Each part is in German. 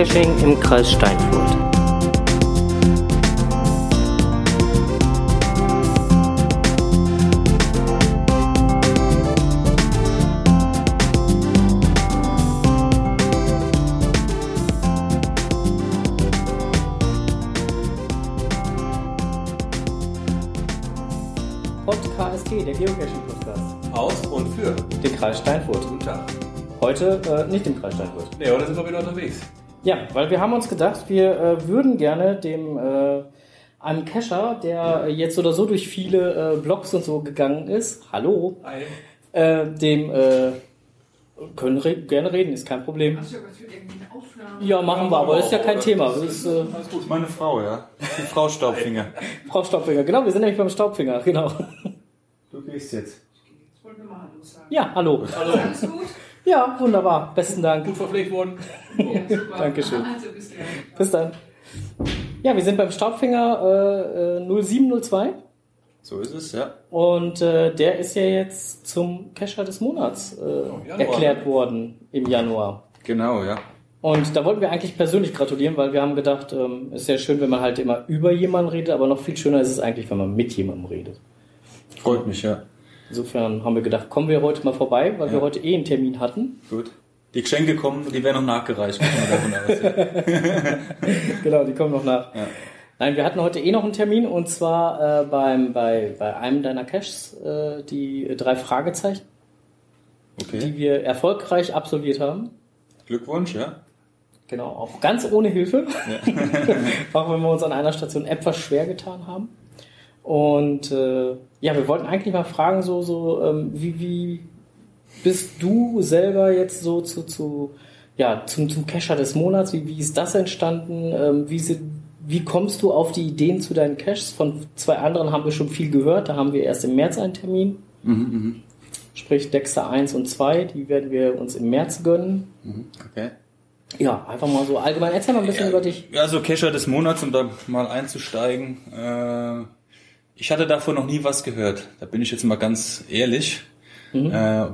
Geocaching im Kreis Steinfurt. Podcast, der Geocaching-Podcast. Aus und für. Den Kreis Steinfurt. Guten Tag. Heute äh, nicht im Kreis Steinfurt. Ne, heute sind wir wieder unterwegs. Ja, weil wir haben uns gedacht, wir äh, würden gerne dem äh, einem Cacher, der äh, jetzt oder so durch viele äh, Blogs und so gegangen ist, hallo, Hi. äh, dem äh, können re gerne reden, ist kein Problem. Hast du was für irgendwie eine Aufnahme? Ja, machen wir, aber das ist ja kein Thema. Das ist, äh, Alles gut. Meine Frau, ja. Die Frau Staubfinger. Frau Staubfinger, genau, wir sind nämlich beim Staubfinger, genau. Du gehst jetzt. Jetzt wollten wir mal Hallo sagen. Ja, hallo. Hallo. Alles gut? Ja, wunderbar, besten Dank. Gut verpflegt worden. Ja, super. Dankeschön. Also, bis gleich. Bis dann. Ja, wir sind beim Staubfinger äh, äh, 0702 So ist es, ja. und äh, der ist ja jetzt zum Cacher des Monats äh, Januar, erklärt ne? worden im Januar. Genau, ja. Und da wollten wir eigentlich persönlich gratulieren, weil wir haben gedacht, ähm, ist ja schön, wenn man halt immer über jemanden redet, aber noch viel schöner ist es eigentlich, wenn man mit jemandem redet. Freut mich, ja. Insofern haben wir gedacht, kommen wir heute mal vorbei, weil wir Ja. heute eh einen Termin hatten. Gut. Die Geschenke kommen, die werden noch nachgereicht. Wir ja. genau, die kommen noch nach. Ja. Nein, wir hatten heute eh noch einen Termin und zwar äh, beim, bei, bei einem deiner Caches, äh, die drei Fragezeichen, die Okay. wir erfolgreich absolviert haben. Glückwunsch, ja. Genau, auch ganz ohne Hilfe. auch wenn wir uns an einer Station etwas schwer getan haben. Und äh, ja, wir wollten eigentlich mal fragen, so, so, ähm, wie, wie bist du selber jetzt so zu, zu ja, zum, zum Cacher des Monats? Wie, wie ist das entstanden? Ähm, wie, sind, wie kommst du auf die Ideen zu deinen Caches? Von zwei anderen haben wir schon viel gehört. Da haben wir erst im März einen Termin. Mhm, Sprich Dexter 1 und 2, die werden wir uns im März gönnen. mhm. Okay. Ja, einfach mal so allgemein. Erzähl mal ein bisschen über dich. Ja, so Kescher des Monats, um da mal einzusteigen. Äh, ich hatte davon noch nie was gehört. Da bin ich jetzt mal ganz ehrlich. Äh,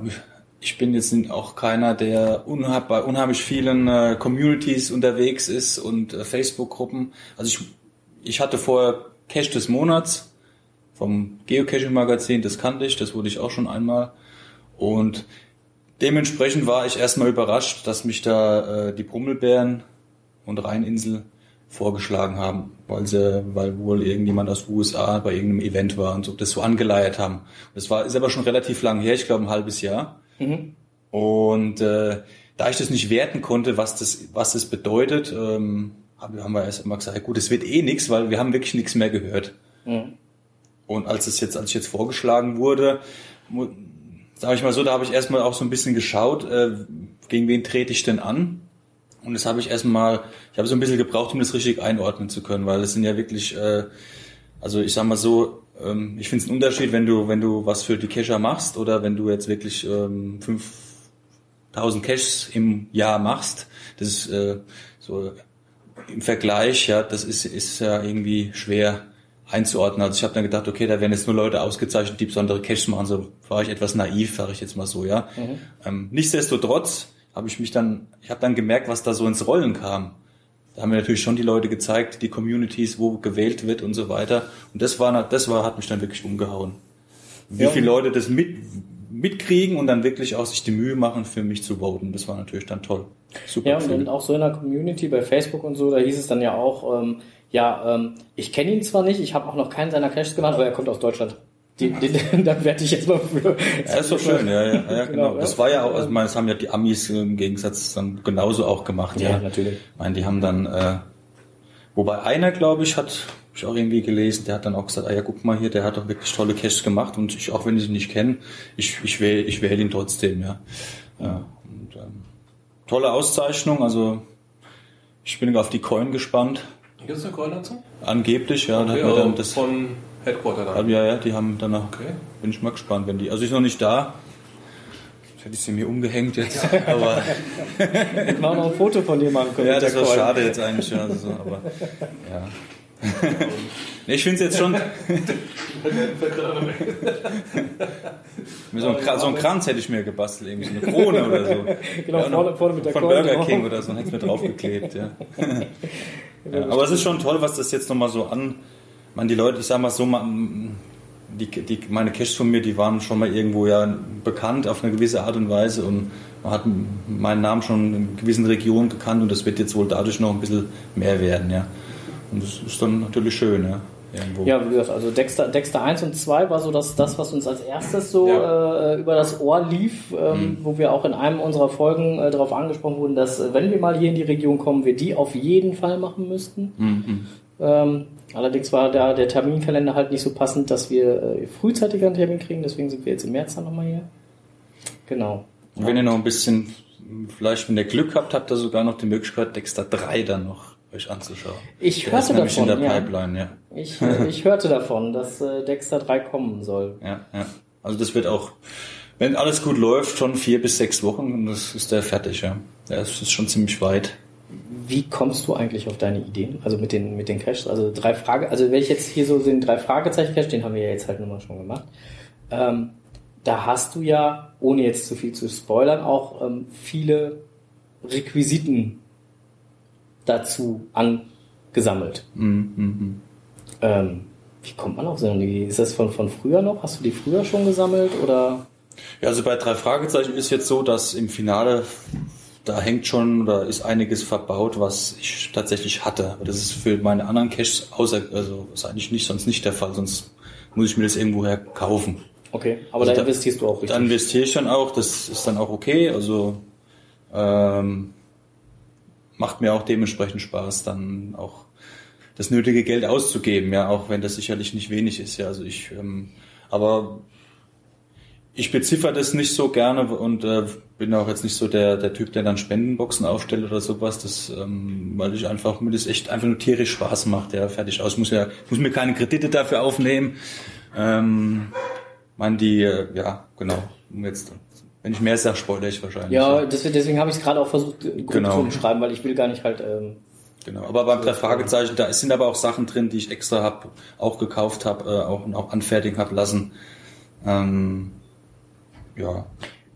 ich bin jetzt auch keiner, der bei unheimlich vielen äh, Communities unterwegs ist und äh, Facebook-Gruppen. Also ich, ich hatte vorher Cache des Monats vom Geocaching-Magazin, das kannte ich, das wurde ich auch schon einmal. Und dementsprechend war ich erstmal überrascht, dass mich da äh, die Brummelbären und Rheininsel vorgeschlagen haben, weil sie, weil wohl irgendjemand aus den USA bei irgendeinem Event war und so das so angeleiert haben. Das war ist aber schon relativ lang her, ich glaube ein halbes Jahr. Und äh, da ich das nicht werten konnte, was das was das bedeutet, ähm, haben wir erst immer gesagt, gut, es wird eh nichts, weil wir haben wirklich nichts mehr gehört. Und als es jetzt, als ich jetzt vorgeschlagen wurde, sage ich mal so, da habe ich erstmal auch so ein bisschen geschaut, äh, gegen wen trete ich denn an? Und das habe ich erstmal, ich habe so ein bisschen gebraucht, um das richtig einordnen zu können, weil es sind ja wirklich, äh, also ich sag mal so, ähm, ich finde es einen Unterschied, wenn du, wenn du was für die Cacher machst oder wenn du jetzt wirklich ähm, 5000 Caches im Jahr machst. Das ist äh, so im Vergleich, ja, das ist, ist ja irgendwie schwer einzuordnen. Also ich habe dann gedacht, okay, da werden jetzt nur Leute ausgezeichnet, die besondere Caches machen. So war ich etwas naiv, sage ich jetzt mal so, ja. Ähm, nichtsdestotrotz habe ich mich dann, ich habe dann gemerkt, was da so ins Rollen kam. Da haben mir natürlich schon die Leute gezeigt, die Communities, wo gewählt wird und so weiter. Und das war, das war, hat mich dann wirklich umgehauen. Wie Ja. viele Leute das mit, mitkriegen und dann wirklich auch sich die Mühe machen, für mich zu voten. Das war natürlich dann toll. Super. Ja, und dann auch so in der Community bei Facebook und so, da hieß es dann ja auch, ähm, ja, ähm, ich kenne ihn zwar nicht, ich habe auch noch keinen seiner Caches gemacht, aber er kommt aus Deutschland. Die, die, da werde ich jetzt mal für. Ja, ist doch schön, ja, ja, ja genau. Genau, Das war ja auch, also meine, das haben ja die Amis im Gegensatz dann genauso auch gemacht, ja. Ja, natürlich. Ich meine, die haben dann, äh, wobei einer, glaube ich, hat, ich auch irgendwie gelesen, der hat dann auch gesagt, ah ja, guck mal hier, der hat doch wirklich tolle Caches gemacht und ich, auch wenn ich ihn nicht kenne, ich, ich wähle ich wähl ihn trotzdem, ja. ja und, ähm, tolle Auszeichnung, also ich bin auf die Coin gespannt. Gibt es eine Call dazu? Angeblich, ja, da Okay, hat man dann das, von Headquarter dann. ja, ja, die haben danach, Okay. bin ich mal gespannt, wenn die, also ich noch nicht da, ich hätte ich sie mir umgehängt jetzt, aber Ich auch noch ein Foto von dir machen können. ja, das war schade jetzt eigentlich, ja, also so, aber ja. Nee, ich finde es jetzt schon. So, Kra- so einen Kranz hätte ich mir gebastelt, irgendwie so eine Krone oder so. Genau, Ja, vorne- vorne mit der Von Keule Burger drauf. King oder so, hätte es mir draufgeklebt, ja. ja. Aber es ist schon toll, was das jetzt nochmal so an. Man, die Leute, ich sag mal so, man, die, die, meine Caches von mir, die waren schon mal irgendwo ja bekannt auf eine gewisse Art und Weise und man hat meinen Namen schon in gewissen Regionen gekannt und das wird jetzt wohl dadurch noch ein bisschen mehr werden, ja. Und das ist dann natürlich schön, ja. Irgendwo. Ja, wie gesagt, also Dexter, Dexter 1 und 2 war so das, das was uns als erstes so Ja. äh, über das Ohr lief, ähm, wo wir auch in einem unserer Folgen äh, darauf angesprochen wurden, dass äh, wenn wir mal hier in die Region kommen, wir die auf jeden Fall machen müssten. Mhm. Ähm, allerdings war da der Terminkalender halt nicht so passend, dass wir äh, frühzeitiger einen Termin kriegen, deswegen sind wir jetzt im März dann nochmal hier. Genau. Und wenn ihr noch ein bisschen, vielleicht wenn ihr Glück habt, habt ihr sogar noch die Möglichkeit, Dexter 3 dann noch euch anzuschauen. Ich Der hörte davon, in der ja. Pipeline, ja. Ich, äh, ich hörte davon, dass äh, Dexter 3 kommen soll. ja, ja. Also das wird auch, wenn alles gut läuft, schon vier bis sechs Wochen und das ist der fertig, ja. Ja, es ist schon ziemlich weit. Wie kommst du eigentlich auf deine Ideen? Also mit den, mit den Caches? Also drei Frage, also wenn ich jetzt hier so den drei Fragezeichen Cache, den haben wir ja jetzt halt nun mal schon gemacht. Ähm, da hast du ja, ohne jetzt zu viel zu spoilern, auch ähm, viele Requisiten dazu angesammelt. Mhm, mhm. Ähm, wie kommt man auf so eine Idee? Ist das von, von früher noch? Hast du die früher schon gesammelt oder? Ja, also bei drei Fragezeichen ist jetzt so, dass im Finale da hängt schon oder ist einiges verbaut, was ich tatsächlich hatte. Aber das ist für meine anderen Caches außer, also ist eigentlich nicht, sonst nicht der Fall, sonst muss ich mir das irgendwoher kaufen. Okay, aber Also da investierst du auch richtig. Da investiere ich dann auch, das ist dann auch okay. Also ähm, macht mir auch dementsprechend Spaß, dann auch das nötige Geld auszugeben, ja, auch wenn das sicherlich nicht wenig ist, ja. Also ich, ähm, aber ich beziffer das nicht so gerne und äh, bin auch jetzt nicht so der, der Typ, der dann Spendenboxen aufstellt oder sowas, das, ähm, weil ich einfach mir das echt einfach nur tierisch Spaß macht, ja, fertig aus. Muss ja, muss mir keine Kredite dafür aufnehmen. Ähm, man die, äh, ja, genau. Um Jetzt, wenn ich mehr sage, spoilere ich wahrscheinlich. ja, deswegen, deswegen habe ich es gerade auch versucht, äh, grob Genau. zu umschreiben, weil ich will gar nicht halt. Ähm, Genau, aber beim drei Fragezeichen, da sind aber auch Sachen drin, die ich extra hab, auch gekauft habe, äh, auch, auch anfertigen hab lassen. Ähm, ja,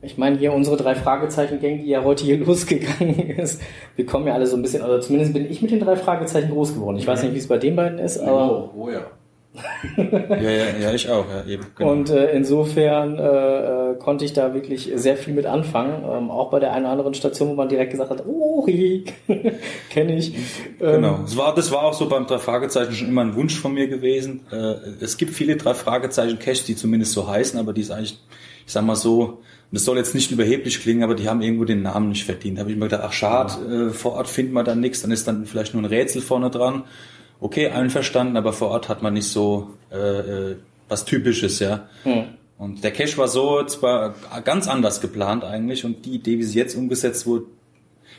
Ich meine, hier unsere drei Fragezeichen-Gang, die ja heute hier losgegangen ist, wir kommen ja alle so ein bisschen, oder zumindest bin ich mit den drei Fragezeichen groß geworden. Ich weiß nicht, wie es bei den beiden ist, aber Oh, oh ja. ja, ja, ja ich auch, ja, eben. Genau. und äh, insofern äh, äh, konnte ich da wirklich sehr viel mit anfangen. Ähm, auch bei der einen oder anderen Station, wo man direkt gesagt hat, oh, kenne ich. Ähm, Genau. Das war, das war auch so beim drei Fragezeichen schon immer ein Wunsch von mir gewesen. Äh, es gibt viele drei Fragezeichen Caches, die zumindest so heißen, aber die ist eigentlich, ich sag mal so, und das soll jetzt nicht überheblich klingen, aber die haben irgendwo den Namen nicht verdient. Da habe ich mir gedacht, ach schade, äh, vor Ort findet man dann nichts, dann ist dann vielleicht nur ein Rätsel vorne dran. Okay, einverstanden, aber vor Ort hat man nicht so äh, äh, was Typisches, ja. Hm. Und der Cache war so zwar ganz anders geplant eigentlich und die Idee, wie sie jetzt umgesetzt wurde,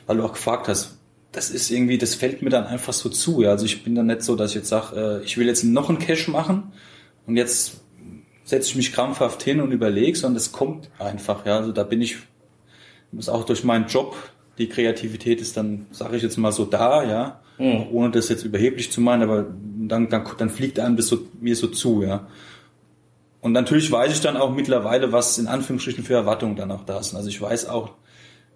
weil du auch gefragt hast, das ist irgendwie, das fällt mir dann einfach so zu. Ja. Also ich bin dann nicht so, dass ich jetzt sage, äh, ich will jetzt noch einen Cache machen und jetzt setze ich mich krampfhaft hin und überlege, sondern es kommt einfach. Ja. Also da bin ich, ist auch durch meinen Job, die Kreativität ist dann, sage ich jetzt mal so da, ja, Mhm. ohne das jetzt überheblich zu meinen, aber dann, dann, dann fliegt einem das so, mir so zu, ja. Und natürlich weiß ich dann auch mittlerweile, was in Anführungsstrichen für Erwartungen dann auch da sind. Also ich weiß auch,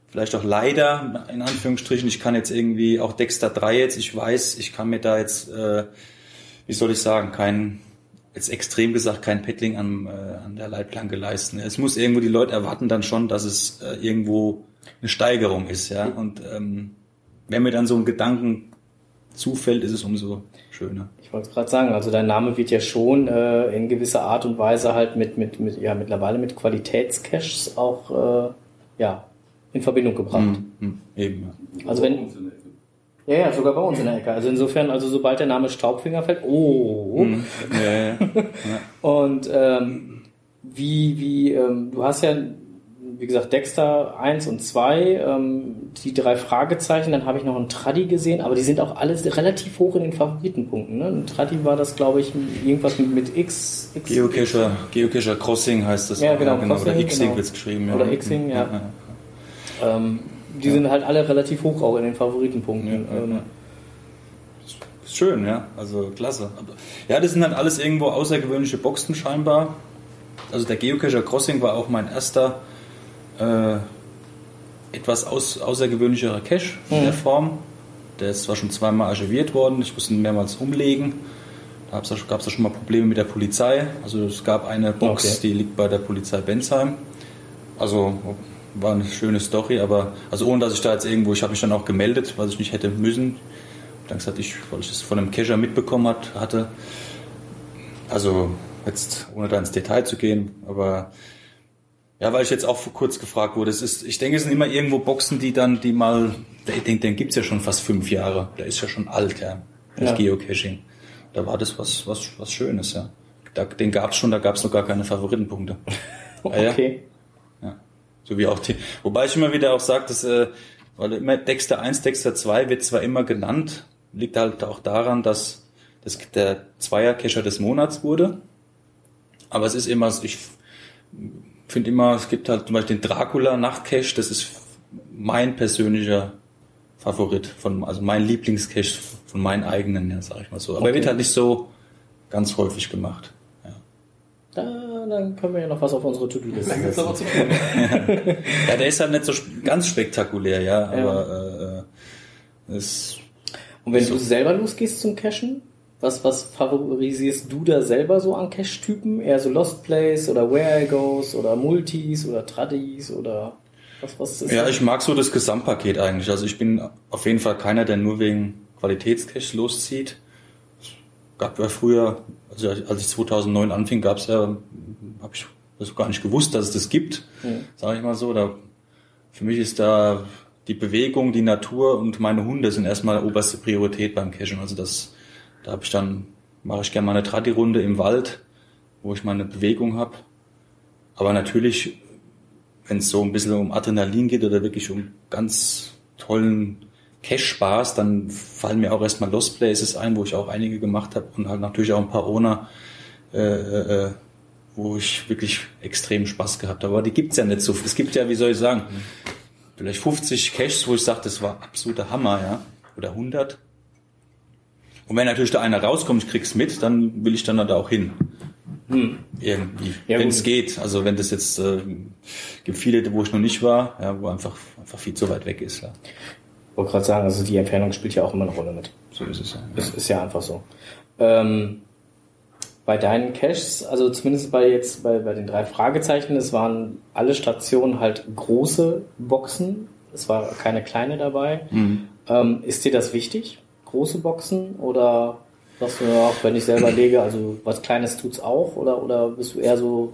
vielleicht auch leider, in Anführungsstrichen, ich kann jetzt irgendwie, auch Dexter 3 jetzt, ich weiß, ich kann mir da jetzt, äh, wie soll ich sagen, kein, jetzt extrem gesagt, kein Paddling an, äh, an der Leitplanke leisten. Es muss irgendwo, die Leute erwarten dann schon, dass es äh, irgendwo eine Steigerung ist, ja. Und ähm, wenn mir dann so ein Gedanken zufällt, ist es umso schöner. Ich wollte gerade sagen, also dein Name wird ja schon äh, in gewisser Art und Weise halt mit, mit, mit ja, mittlerweile mit Qualitätscaches auch äh, ja, in Verbindung gebracht. Hm, hm, eben, ja. Also wenn, ja, ja, sogar bei uns in der Ecke. Also insofern, also sobald der Name Staubfinger fällt, oh. Hm, ja, ja, ja. Und ähm, wie, wie, ähm, du hast ja, wie gesagt, Dexter 1 und 2, ähm, die drei Fragezeichen, dann habe ich noch einen Traddy gesehen, aber die sind auch alles relativ hoch in den Favoritenpunkten. Ne? Ein Traddy war das, glaube ich, irgendwas mit, mit X, X Geocacher, Geocacher Crossing heißt das. Ja, genau, oder Crossing, Xing genau. wird's geschrieben. Oder Xing, ja. ähm, die sind halt alle relativ hoch auch in den Favoritenpunkten. Ja, ja, ja. Ist schön, ja. Also klasse. Ja, das sind halt alles irgendwo außergewöhnliche Boxen scheinbar. Also der Geocacher Crossing war auch mein erster äh, etwas aus, außergewöhnlicherer Cache in der Form. Der ist zwar schon zweimal archiviert worden, ich musste ihn mehrmals umlegen. Da gab es ja schon mal Probleme mit der Polizei. Also es gab eine Box, Okay. die liegt bei der Polizei Bensheim. Also war eine schöne Story, aber also ohne dass ich da jetzt irgendwo, ich habe mich dann auch gemeldet, was ich nicht hätte müssen. Dann gesagt, ich, weil ich das von einem Cacher mitbekommen hat, hatte. Also jetzt ohne da ins Detail zu gehen, aber ja, weil ich jetzt auch vor kurz gefragt wurde, es ist, ich denke, es sind immer irgendwo Boxen, die dann, die mal, den, den, den gibt's ja schon fast fünf Jahre, der ist ja schon alt, ja, das Ja. Geocaching. Da war das was, was, was Schönes, ja. Da, den gab's schon, da gab's noch gar keine Favoritenpunkte. Ah, ja. Okay. Ja. So wie auch die, wobei ich immer wieder auch sage, dass, äh, weil immer Dexter 1, Dexter 2 wird zwar immer genannt, liegt halt auch daran, dass das der Zweier-Cacher des Monats wurde. Aber es ist immer, ich finde immer, es gibt halt zum Beispiel den Dracula Nachtcache, das ist mein persönlicher Favorit, von, also mein Lieblingscache von meinen eigenen, ja, sag ich mal so. Aber er Okay. wird halt nicht so ganz häufig gemacht. Ja. Da, dann können wir ja noch was auf unsere To-Do-Liste Dann gibt's setzen. aber zu tun. Ja, der ist halt nicht so ganz spektakulär, ja, aber äh, äh, es, Und wenn So. du selber losgehst zum Cachen, was, was favorisierst du da selber so an Cache-Typen? Eher so Lost Place oder Where I Goes oder Multis oder Tradis oder was, was ist ja, das? ich mag so das Gesamtpaket eigentlich. Also ich bin auf jeden Fall keiner, der nur wegen Qualitätscaches loszieht. Gab ja früher, also als ich 2009 anfing, gab es ja, habe ich das gar nicht gewusst, dass es das gibt, Mhm. sage ich mal so. Da, für mich ist da die Bewegung, die Natur und meine Hunde sind erstmal oberste Priorität beim Cachen. Also das, da habe ich dann, mache ich gerne mal eine Tradi-Runde im Wald, wo ich meine Bewegung habe. Aber natürlich, wenn es so ein bisschen um Adrenalin geht oder wirklich um ganz tollen Cache-Spaß, dann fallen mir auch erstmal Lost Places ein, wo ich auch einige gemacht habe und halt natürlich auch ein paar Ona, äh, äh, wo ich wirklich extrem Spaß gehabt habe. Aber die gibt's ja nicht so. Es gibt ja, wie soll ich sagen, vielleicht 50 Caches, wo ich sage, das war absoluter Hammer, ja. Oder 100. Und wenn natürlich da einer rauskommt, ich krieg's mit, dann will ich dann da auch hin. Irgendwie. Ja, wenn es geht. Also wenn das jetzt, äh, gibt viele, wo ich noch nicht war, ja, wo einfach, einfach viel zu weit weg ist. Ja. Ich wollte gerade sagen, also die Entfernung spielt ja auch immer eine Rolle mit. So ist es ja. Das ist ja einfach so. Ähm, bei deinen Caches, also zumindest bei jetzt bei, bei den drei Fragezeichen, es waren alle Stationen halt große Boxen. Es war keine kleine dabei. Ähm, ist dir das wichtig? Große Boxen oder sagst du, ja, wenn ich selber lege, also was Kleines tut's auch? Oder, oder bist du eher so,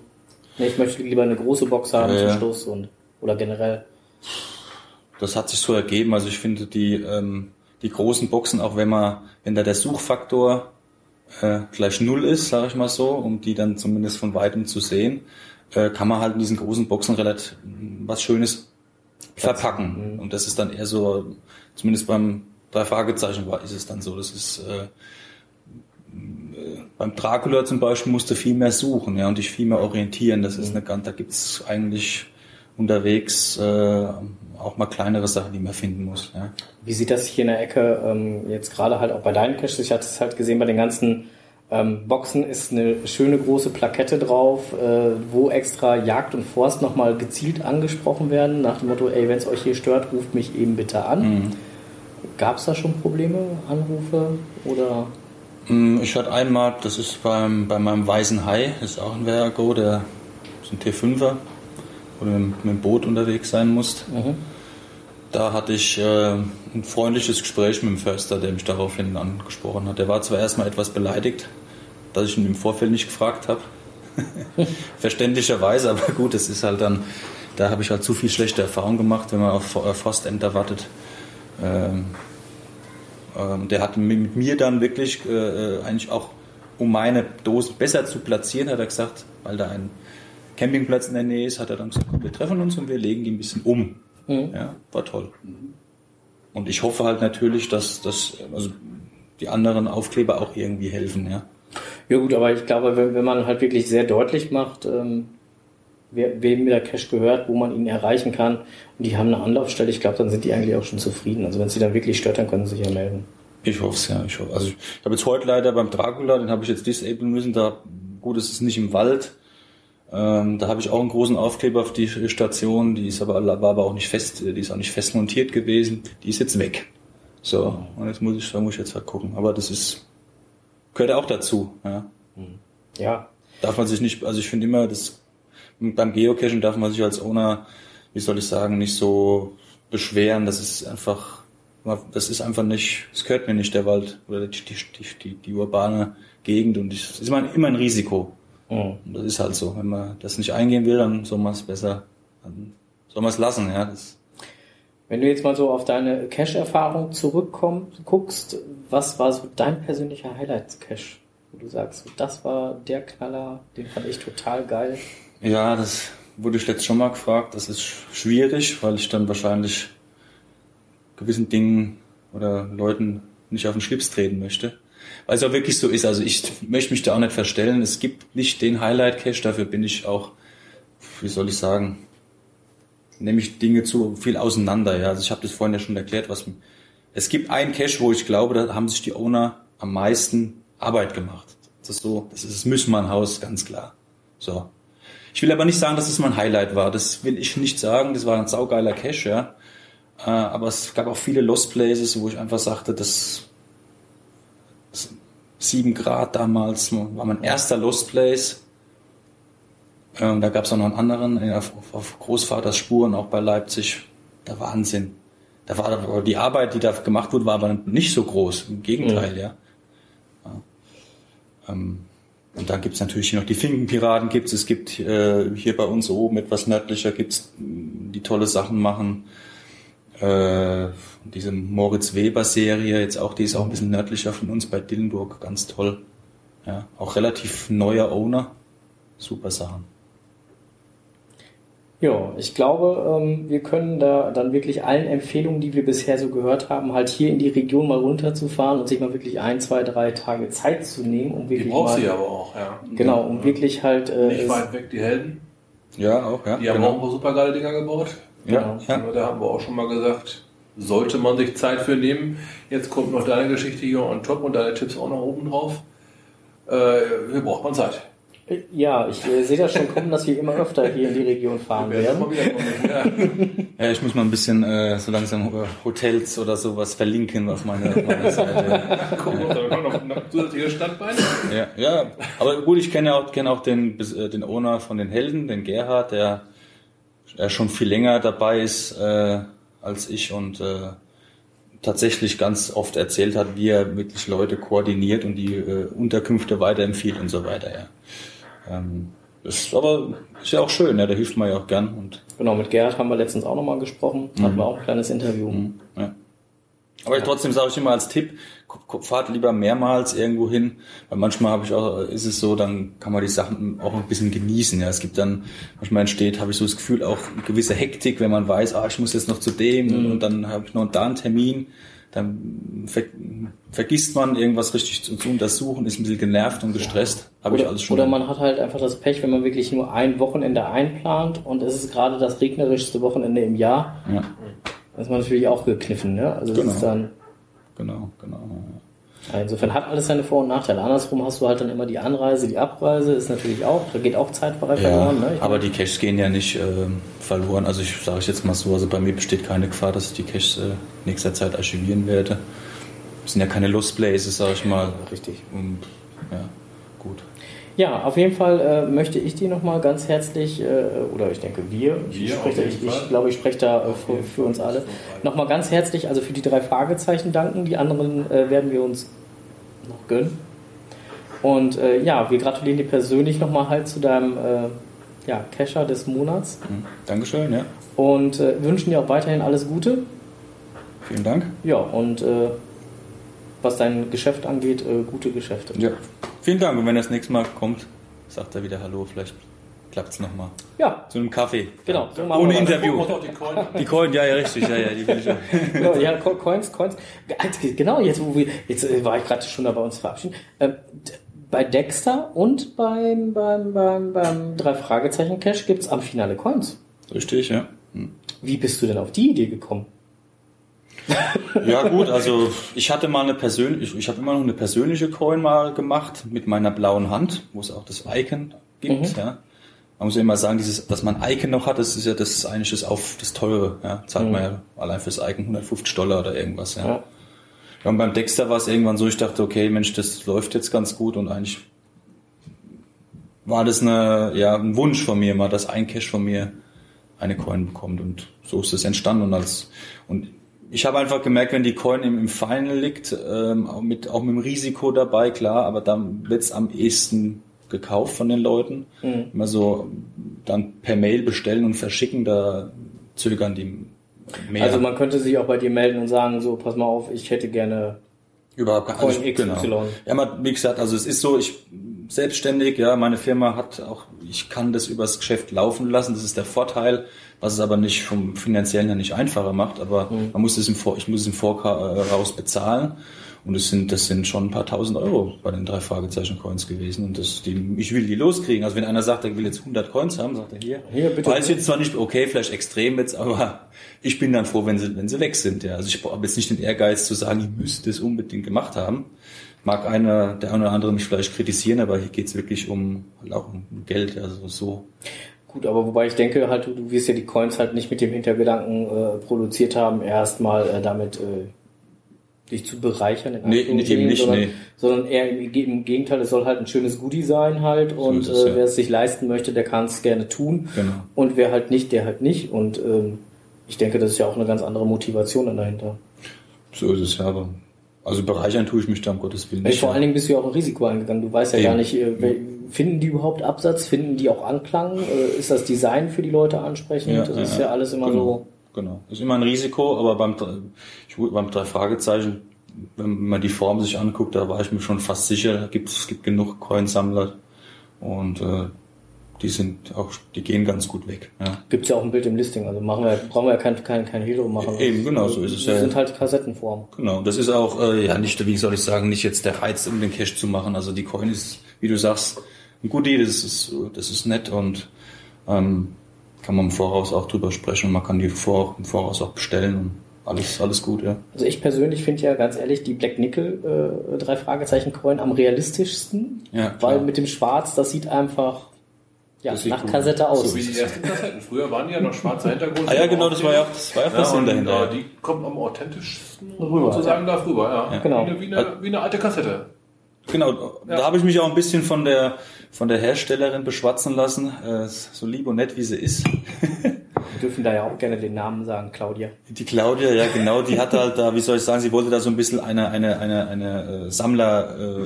nee, ich möchte lieber eine große Box haben Ja, zum ja. Schluss und oder generell? Das hat sich so ergeben. Also ich finde die, ähm, die großen Boxen, auch wenn man, wenn da der Suchfaktor äh, gleich null ist, sage ich mal so, um die dann zumindest von weitem zu sehen, äh, kann man halt in diesen großen Boxen relativ mh, was Schönes verpacken. Und das ist dann eher so, zumindest beim drei Fragezeichen war, ist es dann so. Das ist äh, äh, beim Dracula zum Beispiel musste viel mehr suchen, ja, und dich viel mehr orientieren. Das ist eine ganz, da gibt's eigentlich unterwegs äh, auch mal kleinere Sachen, die man finden muss. Ja. Wie sieht das hier in der Ecke ähm, jetzt gerade halt auch bei deinen Caches? Ich hatte es halt gesehen bei den ganzen ähm, Boxen ist eine schöne große Plakette drauf, äh, wo extra Jagd und Forst nochmal gezielt angesprochen werden, nach dem Motto, ey, wenn es euch hier stört, ruft mich eben bitte an. Gab es da schon Probleme, Anrufe oder? Mm, Ich hatte einmal, das ist beim, bei meinem Weißen Hai, das ist auch ein Vergo, der ist ein T5er, du mit, mit dem Boot unterwegs sein musst. Da hatte ich äh, ein freundliches Gespräch mit dem Förster, der mich daraufhin angesprochen hat. Der war zwar erstmal etwas beleidigt, dass ich ihn im Vorfeld nicht gefragt habe. Verständlicherweise, aber gut, es ist halt dann, da habe ich halt zu viel schlechte Erfahrungen gemacht, wenn man auf For- Forstämter wartet. Ähm, ähm, der hat mi- mit mir dann wirklich äh, äh, eigentlich auch, um meine Dosen besser zu platzieren, hat er gesagt, weil da ein Campingplatz in der Nähe ist, hat er dann gesagt, komm, wir treffen uns und wir legen die ein bisschen um. Ja, war toll. Und ich hoffe halt natürlich, dass, dass also die anderen Aufkleber auch irgendwie helfen, ja. Ja gut, aber ich glaube, wenn, wenn man halt wirklich sehr deutlich macht, ähm, wer, wem der Cache gehört, wo man ihn erreichen kann und die haben eine Anlaufstelle, ich glaube, dann sind die eigentlich auch schon zufrieden. Also wenn sie dann wirklich stört, dann können sie sich ja melden. Ich hoffe es, ja. Ich hoffe. Also ich habe jetzt heute leider beim Dracula, den habe ich jetzt disablen müssen. Da gut, es ist nicht im Wald. Ähm, da habe ich auch einen großen Aufkleber auf die Station. Die ist aber war aber auch nicht fest, die ist auch nicht fest montiert gewesen. Die ist jetzt weg. So und jetzt muss ich, da muss ich jetzt halt gucken. Aber das ist gehört auch dazu. Ja. Ja. Darf man sich nicht, also ich finde immer, das beim Geocachen darf man sich als Owner, wie soll ich sagen, nicht so beschweren. Das ist einfach, das ist einfach nicht, es gehört mir nicht der Wald oder die, die, die, die urbane Gegend und es ist immer, immer ein Risiko. Mhm. Das ist halt so. Wenn man das nicht eingehen will, dann soll man es besser, dann soll man es lassen, ja. Das, Wenn du jetzt mal so auf deine Cache-Erfahrung zurückkommst, guckst, was war so dein persönlicher Highlights-Cache? Wo du sagst, das war der Knaller, den fand ich total geil. ja, das wurde ich letztes schon mal gefragt. Das ist schwierig, weil ich dann wahrscheinlich gewissen Dingen oder Leuten nicht auf den Schlips treten möchte. Weil es auch wirklich so ist. Also ich möchte mich da auch nicht verstellen. Es gibt nicht den Highlight-Cache, dafür bin ich auch, wie soll ich sagen, nehme ich Dinge zu viel auseinander. Ja, also ich habe das vorhin ja schon erklärt, was es gibt einen Cache, wo ich glaube, da haben sich die Owner am meisten Arbeit gemacht. Das ist so, das ist das Müssmann-Haus, ganz klar. So. Ich will aber nicht sagen, dass es mein Highlight war. Das will ich nicht sagen. Das war ein saugeiler Cache, ja. Äh, aber es gab auch viele Lost Places, wo ich einfach sagte, das, das 7 Grad damals war mein erster Lost Place. Ähm, da gab es auch noch einen anderen äh, auf, auf Großvaters Spuren, auch bei Leipzig. Der Wahnsinn. Da war die Arbeit, die da gemacht wurde, war aber nicht so groß. Im Gegenteil, ja. ja. Ähm, und da gibt's natürlich hier noch die Finkenpiraten gibt's. Es gibt äh, hier bei uns oben etwas nördlicher gibt's die tolle Sachen machen. Äh, diese Moritz Weber Serie, jetzt auch, die ist auch ein bisschen nördlicher von uns bei Dillenburg, ganz toll. Ja, auch relativ neuer Owner. Super Sachen. Ja, ich glaube, ähm, wir können da dann wirklich allen Empfehlungen, die wir bisher so gehört haben, halt hier in die Region mal runterzufahren und sich mal wirklich ein, zwei, drei Tage Zeit zu nehmen, um Die wirklich brauchst mal, du ja aber auch, ja. genau, um wirklich halt äh, Nicht weit weg, die Helden. Ja, auch, ja. Die haben auch ein paar super geile Dinger gebaut. Ja, ja. Aber Da haben wir auch schon mal gesagt, sollte man sich Zeit für nehmen. Jetzt kommt noch deine Geschichte hier on top und deine Tipps auch noch oben drauf. Äh, hier braucht man Zeit. ja, ich äh, sehe das schon kommen, dass wir immer öfter hier in die Region fahren Werden mal kommen. Ja. Ja, ich muss mal ein bisschen äh, so langsam äh, Hotels oder sowas verlinken auf meine, auf meine Seite. Gucken, ob da kommt noch noch zusätzliche Standbeine. Ja, ja, aber gut, ich kenne auch, kenne auch den, äh, den Owner von den Helden, den Gerhard, der schon viel länger dabei ist äh, als ich und äh, tatsächlich ganz oft erzählt hat, wie er wirklich Leute koordiniert und die äh, Unterkünfte weiterempfiehlt und so weiter. Ja. Ähm, das ist aber ist ja auch schön, ja, da hilft man ja auch gern und Genau, mit Gerhard haben wir letztens auch nochmal gesprochen, hatten wir auch ein kleines Interview. Ja. Aber trotzdem sage ich immer als Tipp, fahrt lieber mehrmals irgendwo hin, weil manchmal habe ich auch, ist es so, dann kann man die Sachen auch ein bisschen genießen. Ja, es gibt dann, manchmal entsteht, habe ich so das Gefühl, auch eine gewisse Hektik, wenn man weiß, ah, ich muss jetzt noch zu dem und dann habe ich noch da einen Termin, dann ver vergisst man irgendwas richtig zu, zu untersuchen, ist ein bisschen genervt und gestresst. Habe ich Oder, alles schon. oder man hat halt einfach das Pech, wenn man wirklich nur ein Wochenende einplant und es ist gerade das regnerischste Wochenende im Jahr, ja, ist man natürlich auch gekniffen. Ne? Also das Genau. ist dann, genau, genau. ja. insofern hat alles seine Vor- und Nachteile. Andersrum hast du halt dann immer die Anreise, die Abreise ist natürlich auch, da geht auch Zeit Ja, verloren. Ne? Aber die Caches gehen ja nicht ähm, verloren. Also ich sage ich jetzt mal so, also bei mir besteht keine Gefahr, dass ich die Caches äh, nächster Zeit archivieren werde. Das sind ja keine Lost Places, sage ich mal. Richtig. Und ja. Ja, auf jeden Fall äh, möchte ich dir nochmal ganz herzlich, äh, oder ich denke wir, ich, Wir, spreche, auf jeden ich, ich glaube, ich spreche da äh, für, für uns alle, nochmal ganz herzlich, also für die drei Fragezeichen danken. Die anderen äh, werden wir uns noch gönnen. Und äh, ja, wir gratulieren dir persönlich nochmal halt zu deinem äh, ja, Kescher des Monats Hm. Dankeschön, ja. und wünschen dir auch weiterhin alles Gute. Vielen Dank. Ja, und was dein Geschäft angeht, gute Geschäfte. Ja. Vielen Dank. Und wenn er das nächste Mal kommt, sagt er wieder Hallo. Vielleicht klappt es nochmal. Ja, Zu einem Kaffee. genau. So machen Ohne. Interview. Die Coin. Die Coin, ja, ja, richtig. Ja, ja, die will ich auch. Genau, ja, Co- Coins, Coins. Genau, jetzt, wo wir, jetzt äh, war ich gerade schon dabei uns verabschieden. Ähm, bei Dexter und beim, beim, beim, beim drei Fragezeichen Cash gibt's am Finale Coins. Richtig, ja. Hm. Wie bist du denn auf die Idee gekommen? Ja gut, also ich hatte mal eine persönliche, ich, habe immer noch eine persönliche Coin mal gemacht mit meiner blauen Hand, wo es auch das Icon gibt. Ja. Man muss ja immer sagen, dieses, dass man Icon noch hat, das ist ja das ist eigentlich das auf das teure. Ja. Zahlt man ja allein fürs Icon 150 Dollar oder irgendwas. Ja. Ja. Ja, und beim Dexter war es irgendwann so, ich dachte, okay, Mensch, das läuft jetzt ganz gut und eigentlich war das eine, ja, ein Wunsch von mir, mal, dass ein Cash von mir eine Coin bekommt und so ist es entstanden und als und ich habe einfach gemerkt, wenn die Coin im, im Final liegt, ähm, auch mit auch mit dem Risiko dabei, klar, aber dann wird's am ehesten gekauft von den Leuten. Immer so dann per Mail bestellen und verschicken, da zögern die mehr. Also man könnte sich auch bei dir melden und sagen, so, pass mal auf, ich hätte gerne Überhaupt also ich- XY. Ja, man, wie gesagt, also es ist so, ich selbstständig, ja, meine Firma hat auch, ich kann das übers Geschäft laufen lassen, das ist der Vorteil, was es aber nicht vom finanziellen her nicht einfacher macht, aber man muss es im Vor, ich muss es im Voraus bezahlen und es sind, das sind schon ein paar tausend Euro bei den drei Fragezeichen Coins gewesen und das, die, ich will die loskriegen. Also wenn einer sagt, er will jetzt 100 Coins haben, sagt er hier, Hier, bitte. weiß jetzt zwar nicht, okay, vielleicht extrem jetzt, aber ich bin dann froh, wenn sie, wenn sie weg sind, ja. Also ich habe jetzt nicht den Ehrgeiz zu sagen, ich müsste es unbedingt gemacht haben mag einer, der eine oder andere mich vielleicht kritisieren, aber hier geht's wirklich um, halt auch um Geld, also so. Gut, aber wobei ich denke halt, du, du wirst ja die Coins halt nicht mit dem Hintergedanken äh, produziert haben, erstmal äh, damit äh, dich zu bereichern. In Nee, Anführungsstrichen, eben nicht, sondern, nee. sondern eher im, im Gegenteil, es soll halt ein schönes Goodie sein halt und ist es, äh, wer es sich leisten möchte, der kann es gerne tun. Genau. Und wer halt nicht, der halt nicht. Und ähm, ich denke, das ist ja auch eine ganz andere Motivation dahinter. So ist es ja, aber also bereichern tue ich mich da um Gottes Willen nicht. vor ja. allen Dingen bist du ja auch ein Risiko eingegangen. Du weißt ja Eben. gar nicht, äh, wer- finden die überhaupt Absatz, finden die auch Anklang? Äh, ist das Design für die Leute ansprechend? das ist ja alles immer genau, so. Genau. Ist immer ein Risiko, aber beim, ich, beim drei Fragezeichen, wenn man die Form sich anguckt, da war ich mir schon fast sicher, gibt, es gibt genug Coinsammler und äh, die sind auch, die gehen ganz gut weg. Ja. Gibt's ja auch ein Bild im Listing, also machen wir, brauchen wir ja kein, kein, kein drum machen. Eben, genau, so ist es Das ja. sind halt Kassettenformen. Genau, das ist auch, äh, ja, nicht, wie soll ich sagen, nicht jetzt der Reiz, um den Cash zu machen. Also die Coin ist, wie du sagst, ein Goodie, das ist, das ist nett und ähm, kann man im Voraus auch drüber sprechen und man kann die vor, im Voraus auch bestellen und alles, alles gut, ja. Also ich persönlich finde ja ganz ehrlich die Black Nickel äh, drei Fragezeichen Coin am realistischsten, Ja, weil mit dem Schwarz, das sieht einfach ja, Das nach Kassette aus. So wie die ersten Kassetten. Früher waren die ja noch schwarzer Hintergrund. Ah ja, genau, das war ja auch, das war ja Ja, das Sinn und, dahinter. äh, die kommt am authentischsten Rüber, sozusagen da rüber, ja. Genau. Wie, eine, wie, eine, wie eine alte Kassette. Genau, da habe ich mich auch ein bisschen von der von der Herstellerin beschwatzen lassen, äh, so lieb und nett wie sie ist. Wir dürfen da ja auch gerne den Namen sagen, Claudia. Die Claudia, ja genau, die hatte halt da, wie soll ich sagen, sie wollte da so ein bisschen eine eine eine eine äh, Sammler äh,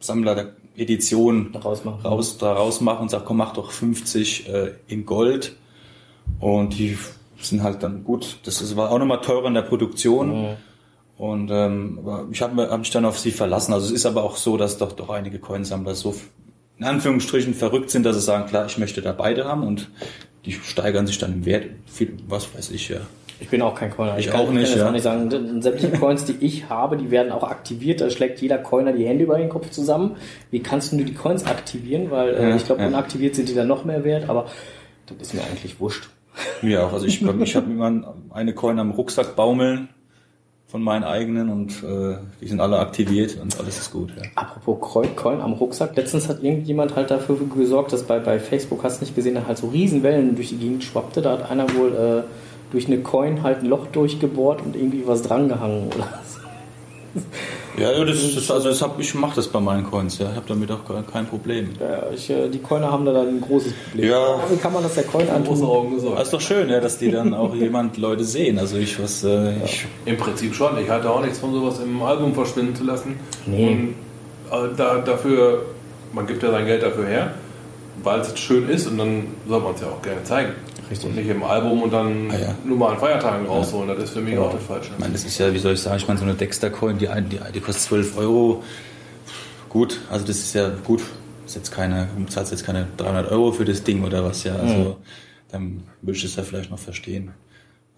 Sammler der Edition Daraus machen. raus da rausmachen und sagt, komm mach doch 50 äh, in Gold und die sind halt dann gut. Das ist, war auch nochmal teurer in der Produktion. Und ähm, ich habe hab mich dann auf sie verlassen. Also es ist aber auch so, dass doch doch einige Coinsammler so in Anführungsstrichen verrückt sind, dass sie sagen, klar, ich möchte da beide haben und die steigern sich dann im Wert. Viel, was weiß ich ja. Ich bin auch kein Coiner. Ich kann, auch nicht, Ich kann ja. auch nicht sagen, sämtliche Coins, die ich habe, die werden auch aktiviert. Da schlägt jeder Coiner die Hände über den Kopf zusammen. Wie kannst du nur die Coins aktivieren? Weil äh, Ja, ich glaube, ja. unaktiviert sind die dann noch mehr wert. Aber das ist mir eigentlich wurscht. Mir auch. Also ich, ich habe immer eine Coin am Rucksack baumeln von meinen eigenen und äh, die sind alle aktiviert und alles ist gut. Ja. Apropos Coin, Coin am Rucksack. Letztens hat irgendjemand halt dafür gesorgt, dass bei, bei Facebook, hast du nicht gesehen, da halt so Riesenwellen durch die Gegend schwappte. Da hat einer wohl äh, durch eine Coin halt ein Loch durchgebohrt und irgendwie was drangehangen oder so. Ja, das, das, also das hab, ich mache das bei meinen Coins, ja. Ich habe damit auch kein- Problem. Ja, ich, äh, die Coiner haben da dann ein großes Problem. Ja. Wie kann man das der Coin Große antun? Augen Das gesagt. ist doch schön, ja, dass die dann auch jemand Leute sehen. Also ich was, äh, ich, Im Prinzip schon. Ich hatte auch nichts von sowas im Album verschwinden zu lassen. Nee. Und äh, da, dafür, man gibt ja sein Geld dafür her, weil es schön ist und dann soll man es ja auch gerne zeigen. Richtig. Und nicht im Album und dann Ah, ja. nur mal an Feiertagen rausholen. Das ist für mich Genau. auch das Falsche. ich meine, das ist ja, wie soll ich sagen, ich meine, so eine Dexter-Coin, die, die, die kostet 12 Euro. Gut, also das ist ja gut. Ist jetzt keine, du zahlst jetzt keine 300 Euro für das Ding oder was, ja. Also dann würde ich das ja vielleicht noch verstehen.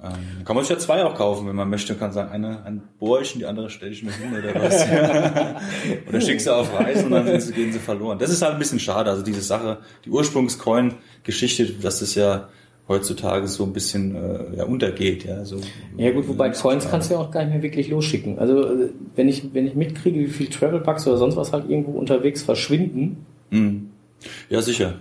Ähm, kann man sich ja zwei auch kaufen, wenn man möchte. Man kann sagen, eine ein Bohrchen, die andere stelle ich mir hin oder was. oder schickst sie auf Reis und dann sind sie, gehen sie verloren. Das ist halt ein bisschen schade. Also diese Sache, die Ursprungscoin-Geschichte, das ja heutzutage so ein bisschen äh, ja, untergeht. Ja, so, Ja gut, wobei Coins kannst du ja auch gar nicht mehr wirklich losschicken. Also äh, wenn ich, wenn ich mitkriege, wie viel Travel Bucks oder sonst was halt irgendwo unterwegs verschwinden, Mhm. Ja, sicher.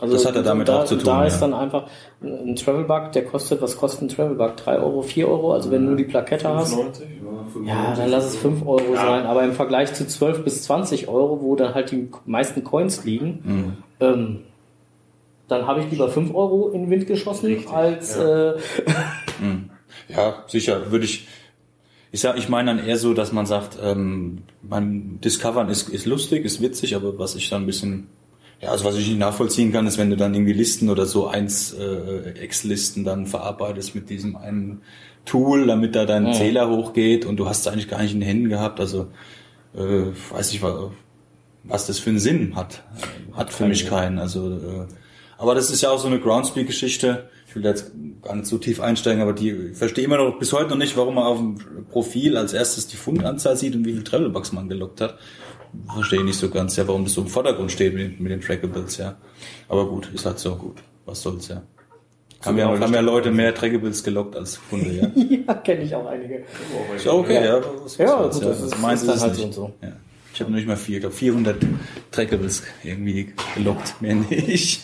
also das hat ja damit da, auch zu tun. Da ja. ist dann einfach ein Travel Bug, der kostet, was kostet ein Travel Bug? 3 Euro, 4 Euro? Also wenn du nur die Plakette hast, 95? ja, dann lass es 5 Euro sein. Aber im Vergleich zu 12 bis 20 Euro, wo dann halt die meisten Coins liegen, Mhm. ähm, dann habe ich lieber 5 Euro in den Wind geschossen, als äh, Ja, sicher, würde ich. Ich sag, ich meine dann eher so, dass man sagt, ähm, man Discovern ist, ist lustig, ist witzig, aber was ich dann ein bisschen, ja, also was ich nicht nachvollziehen kann, ist, wenn du dann irgendwie Listen oder so eins äh, Excel-Listen dann verarbeitest mit diesem einen Tool, damit da dein Ja. Zähler hochgeht und du hast es eigentlich gar nicht in den Händen gehabt. Also äh, weiß ich, wa- was das für einen Sinn hat. Hat für mich keinen. Also, äh, aber das ist ja auch so eine Groundspeak-Geschichte. Ich will da jetzt gar nicht so tief einsteigen, aber die ich verstehe immer noch bis heute noch nicht, warum man auf dem Profil als erstes die Fundanzahl sieht und wie viel Travelbucks man gelockt hat. Verstehe ich nicht so ganz, ja, warum das so im Vordergrund steht mit, den- mit den Trackables, ja. Aber gut, ist halt so gut. Was soll's, ja. Haben ja, haben ja Leute mehr Trackables gelockt als Funde, ja. ja, kenne ich auch einige. Ist ja okay, ja. was- Ja, was gut, soll's, das ist- Meins ist es halt nicht. so. Ja. Ich habe noch nicht mal vier, ich glaube 400 Trackables irgendwie gelockt, mehr nicht.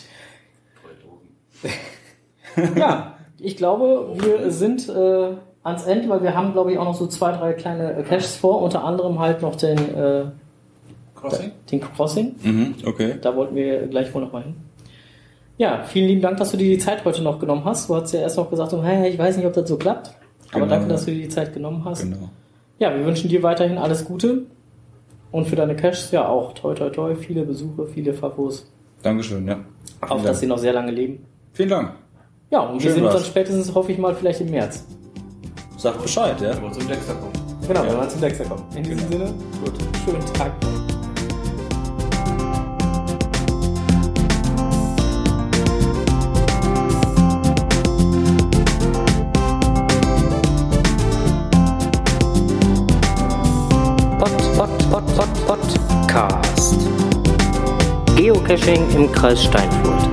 Ja, ich glaube, wir sind äh, ans Ende, weil wir haben, glaube ich, auch noch so zwei, drei kleine äh, Caches vor, unter anderem halt noch den, äh, Crossing? den Crossing. Mhm, okay. Da wollten wir gleich wohl noch mal hin. Ja, vielen lieben Dank, dass du dir die Zeit heute noch genommen hast. Du hast ja erst noch gesagt, so, hey, ich weiß nicht, ob das so klappt. Aber Genau, danke, dass du dir die Zeit genommen hast. Genau. Ja, wir wünschen dir weiterhin alles Gute. Und für deine Caches ja auch. Toi, toi, toi. Viele Besuche, viele Favos. Dankeschön, ja. Auf, dass sie noch sehr lange leben. Vielen Dank. Ja, und wir Schön sehen uns dann spätestens, hoffe ich mal, vielleicht im März. Sagt Bescheid, ja. Wenn wir zum Dexter kommen. Genau, wenn wir zum Dexter kommen. In diesem Sinne, Gut. schönen Tag. Pod, Pod, Pod, Pod, Podcast. Geocaching im Kreis Steinfurt.